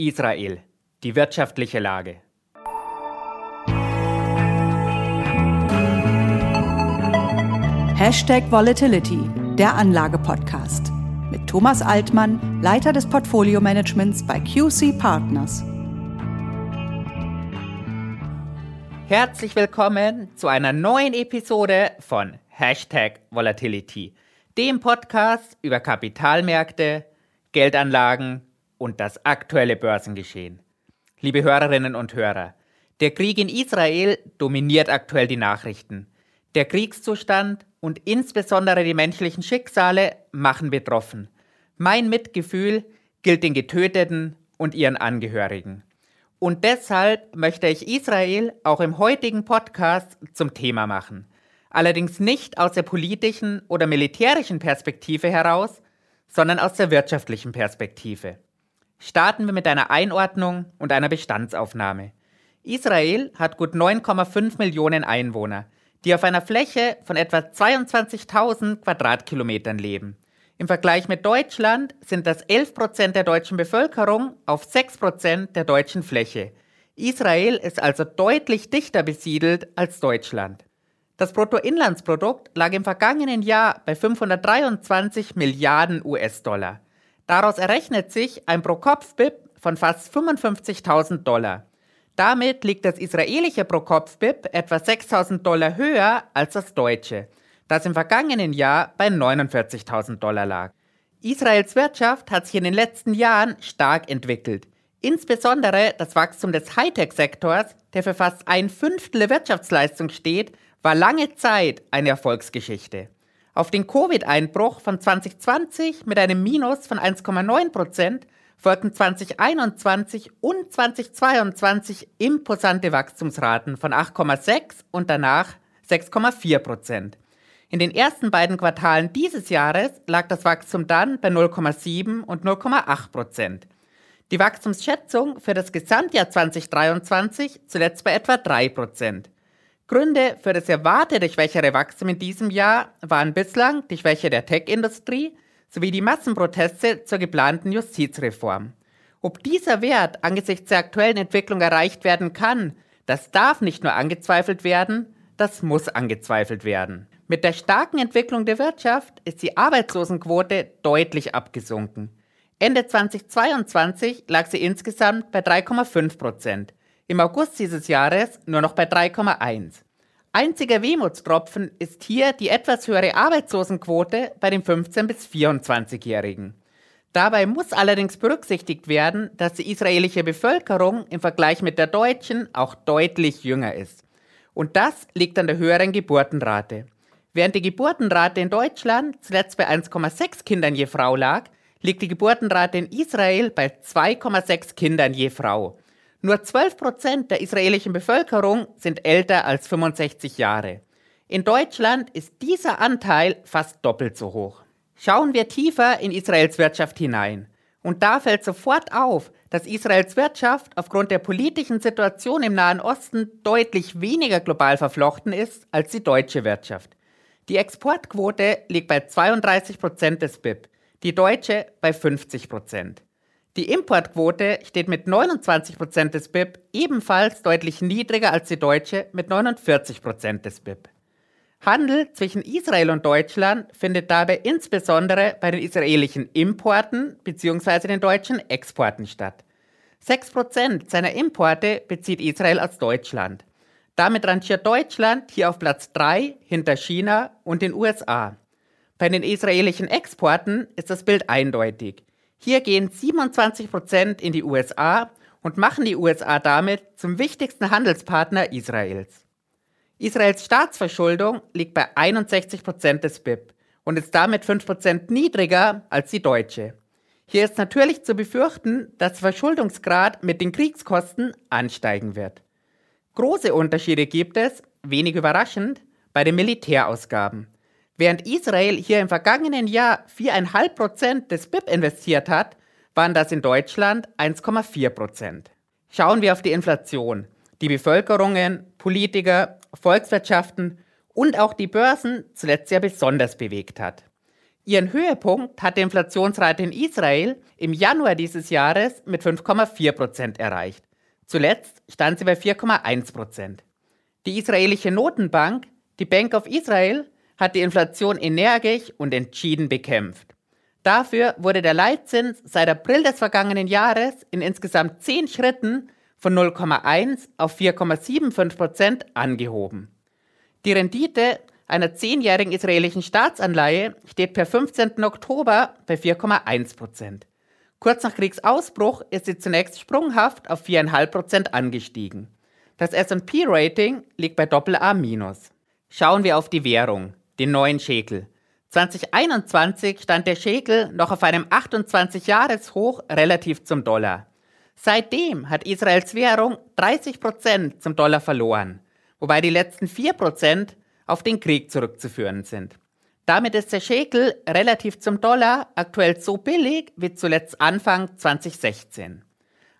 Israel. Die wirtschaftliche Lage. Hashtag Volatility, der Anlage-Podcast. Mit Thomas Altmann, Leiter des Portfolio-Managements bei QC Partners. Herzlich willkommen zu einer neuen Episode von Hashtag Volatility, dem Podcast über Kapitalmärkte, Geldanlagen und das aktuelle Börsengeschehen. Liebe Hörerinnen und Hörer, der Krieg in Israel dominiert aktuell die Nachrichten. Der Kriegszustand und insbesondere die menschlichen Schicksale machen betroffen. Mein Mitgefühl gilt den Getöteten und ihren Angehörigen. Und deshalb möchte ich Israel auch im heutigen Podcast zum Thema machen. Allerdings nicht aus der politischen oder militärischen Perspektive heraus, sondern aus der wirtschaftlichen Perspektive. Starten wir mit einer Einordnung und einer Bestandsaufnahme. Israel hat gut 9,5 Millionen Einwohner, die auf einer Fläche von etwa 22.000 Quadratkilometern leben. Im Vergleich mit Deutschland sind das 11 Prozent der deutschen Bevölkerung auf 6 Prozent der deutschen Fläche. Israel ist also deutlich dichter besiedelt als Deutschland. Das Bruttoinlandsprodukt lag im vergangenen Jahr bei 523 Milliarden US-Dollar. Daraus errechnet sich ein Pro-Kopf-BIP von fast 55.000 Dollar. Damit liegt das israelische Pro-Kopf-BIP etwa 6.000 Dollar höher als das deutsche, das im vergangenen Jahr bei 49.000 Dollar lag. Israels Wirtschaft hat sich in den letzten Jahren stark entwickelt. Insbesondere das Wachstum des Hightech-Sektors, der für fast ein Fünftel der Wirtschaftsleistung steht, war lange Zeit eine Erfolgsgeschichte. Auf den Covid-Einbruch von 2020 mit einem Minus von 1,9 Prozent folgten 2021 und 2022 imposante Wachstumsraten von 8,6 und danach 6,4 Prozent. In den ersten beiden Quartalen dieses Jahres lag das Wachstum dann bei 0,7 und 0,8 Prozent. Die Wachstumsschätzung für das Gesamtjahr 2023 zuletzt bei etwa 3 Prozent. Gründe für das erwartete schwächere Wachstum in diesem Jahr waren bislang die Schwäche der Tech-Industrie sowie die Massenproteste zur geplanten Justizreform. Ob dieser Wert angesichts der aktuellen Entwicklung erreicht werden kann, das darf nicht nur angezweifelt werden, das muss angezweifelt werden. Mit der starken Entwicklung der Wirtschaft ist die Arbeitslosenquote deutlich abgesunken. Ende 2022 lag sie insgesamt bei 3,5 Prozent im August dieses Jahres nur noch bei 3,1. Einziger Wehmutstropfen ist hier die etwas höhere Arbeitslosenquote bei den 15- bis 24-Jährigen. Dabei muss allerdings berücksichtigt werden, dass die israelische Bevölkerung im Vergleich mit der deutschen auch deutlich jünger ist. Und das liegt an der höheren Geburtenrate. Während die Geburtenrate in Deutschland zuletzt bei 1,6 Kindern je Frau lag, liegt die Geburtenrate in Israel bei 2,6 Kindern je Frau. Nur 12 Prozent der israelischen Bevölkerung sind älter als 65 Jahre. In Deutschland ist dieser Anteil fast doppelt so hoch. Schauen wir tiefer in Israels Wirtschaft hinein. Und da fällt sofort auf, dass Israels Wirtschaft aufgrund der politischen Situation im Nahen Osten deutlich weniger global verflochten ist als die deutsche Wirtschaft. Die Exportquote liegt bei 32 Prozent des BIP, die deutsche bei 50 Prozent. Die Importquote steht mit 29% des BIP ebenfalls deutlich niedriger als die deutsche mit 49% des BIP. Handel zwischen Israel und Deutschland findet dabei insbesondere bei den israelischen Importen bzw. den deutschen Exporten statt. 6% seiner Importe bezieht Israel aus Deutschland. Damit rangiert Deutschland hier auf Platz 3 hinter China und den USA. Bei den israelischen Exporten ist das Bild eindeutig. Hier gehen 27 Prozent in die USA und machen die USA damit zum wichtigsten Handelspartner Israels. Israels Staatsverschuldung liegt bei 61 Prozent des BIP und ist damit 5 Prozent niedriger als die deutsche. Hier ist natürlich zu befürchten, dass der Verschuldungsgrad mit den Kriegskosten ansteigen wird. Große Unterschiede gibt es, wenig überraschend, bei den Militärausgaben. Während Israel hier im vergangenen Jahr 4,5 Prozent des BIP investiert hat, waren das in Deutschland 1,4 Prozent. Schauen wir auf die Inflation. Die Bevölkerungen, Politiker, Volkswirtschaften und auch die Börsen zuletzt sehr besonders bewegt hat. Ihren Höhepunkt hat die Inflationsrate in Israel im Januar dieses Jahres mit 5,4 Prozent erreicht. Zuletzt stand sie bei 4,1 Prozent. Die israelische Notenbank, die Bank of Israel, hat die Inflation energisch und entschieden bekämpft. Dafür wurde der Leitzins seit April des vergangenen Jahres in insgesamt zehn Schritten von 0,1 auf 4,75 Prozent angehoben. Die Rendite einer zehnjährigen israelischen Staatsanleihe steht per 15. Oktober bei 4,1 Prozent. Kurz nach Kriegsausbruch ist sie zunächst sprunghaft auf 4,5 Prozent angestiegen. Das S&P-Rating liegt bei AA-. Schauen wir auf die Währung, den neuen Schekel. 2021 stand der Schekel noch auf einem 28-Jahres-Hoch relativ zum Dollar. Seitdem hat Israels Währung 30 Prozent zum Dollar verloren, wobei die letzten 4 Prozent auf den Krieg zurückzuführen sind. Damit ist der Schekel relativ zum Dollar aktuell so billig wie zuletzt Anfang 2016.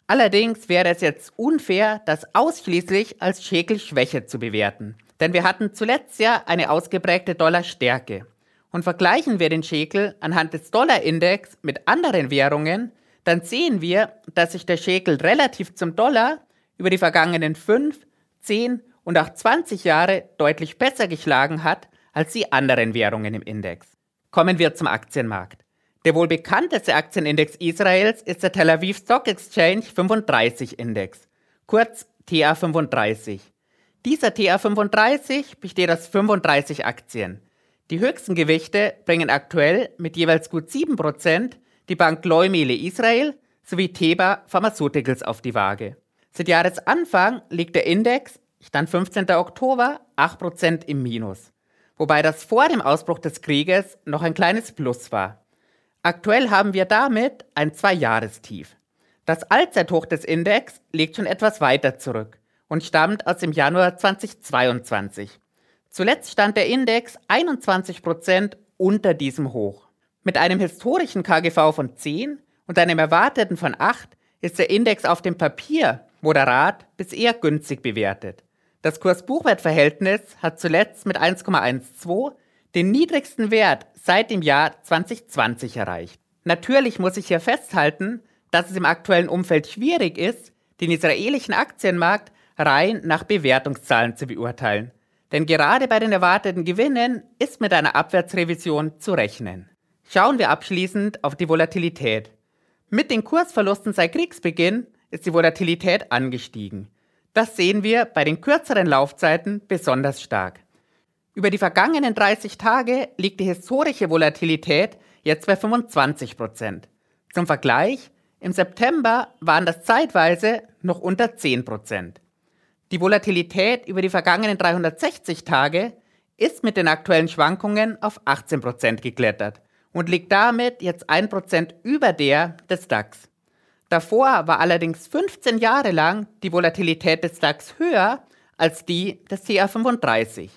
Allerdings wäre es jetzt unfair, das ausschließlich als Schekelschwäche zu bewerten, denn wir hatten zuletzt ja eine ausgeprägte Dollarstärke. Und vergleichen wir den Schekel anhand des Dollarindex mit anderen Währungen, dann sehen wir, dass sich der Schekel relativ zum Dollar über die vergangenen 5, 10 und auch 20 Jahre deutlich besser geschlagen hat als die anderen Währungen im Index. Kommen wir zum Aktienmarkt. Der wohl bekannteste Aktienindex Israels ist der Tel Aviv Stock Exchange 35 Index, kurz TA35. Dieser TA35 besteht aus 35 Aktien. Die höchsten Gewichte bringen aktuell mit jeweils gut 7% die Bank Leumele Israel sowie Teba Pharmaceuticals auf die Waage. Seit Jahresanfang liegt der Index, Stand 15. Oktober, 8% im Minus, wobei das vor dem Ausbruch des Krieges noch ein kleines Plus war. Aktuell haben wir damit ein Zwei-Jahrestief. Das Allzeithoch des Index liegt schon etwas weiter zurück und stammt aus dem Januar 2022. Zuletzt stand der Index 21% unter diesem Hoch. Mit einem historischen KGV von 10 und einem erwarteten von 8 ist der Index auf dem Papier moderat bis eher günstig bewertet. Das Kurs-Buchwert-Verhältnis hat zuletzt mit 1,12 den niedrigsten Wert seit dem Jahr 2020 erreicht. Natürlich muss ich hier festhalten, dass es im aktuellen Umfeld schwierig ist, den israelischen Aktienmarkt rein nach Bewertungszahlen zu beurteilen. Denn gerade bei den erwarteten Gewinnen ist mit einer Abwärtsrevision zu rechnen. Schauen wir abschließend auf die Volatilität. Mit den Kursverlusten seit Kriegsbeginn ist die Volatilität angestiegen. Das sehen wir bei den kürzeren Laufzeiten besonders stark. Über die vergangenen 30 Tage liegt die historische Volatilität jetzt bei 25 Prozent. Zum Vergleich, im September waren das zeitweise noch unter 10 Prozent. Die Volatilität über die vergangenen 360 Tage ist mit den aktuellen Schwankungen auf 18 Prozent geklettert und liegt damit jetzt 1% über der des DAX. Davor war allerdings 15 Jahre lang die Volatilität des DAX höher als die des CA35.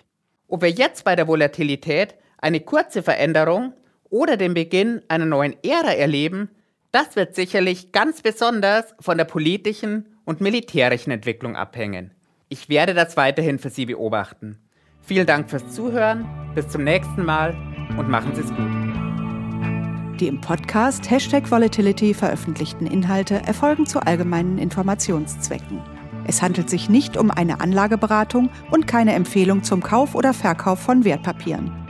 Ob wir jetzt bei der Volatilität eine kurze Veränderung oder den Beginn einer neuen Ära erleben, das wird sicherlich ganz besonders von der politischen und militärischen Entwicklung abhängen. Ich werde das weiterhin für Sie beobachten. Vielen Dank fürs Zuhören, bis zum nächsten Mal und machen Sie es gut. Die im Podcast Hashtag Volatility veröffentlichten Inhalte erfolgen zu allgemeinen Informationszwecken. Es handelt sich nicht um eine Anlageberatung und keine Empfehlung zum Kauf oder Verkauf von Wertpapieren.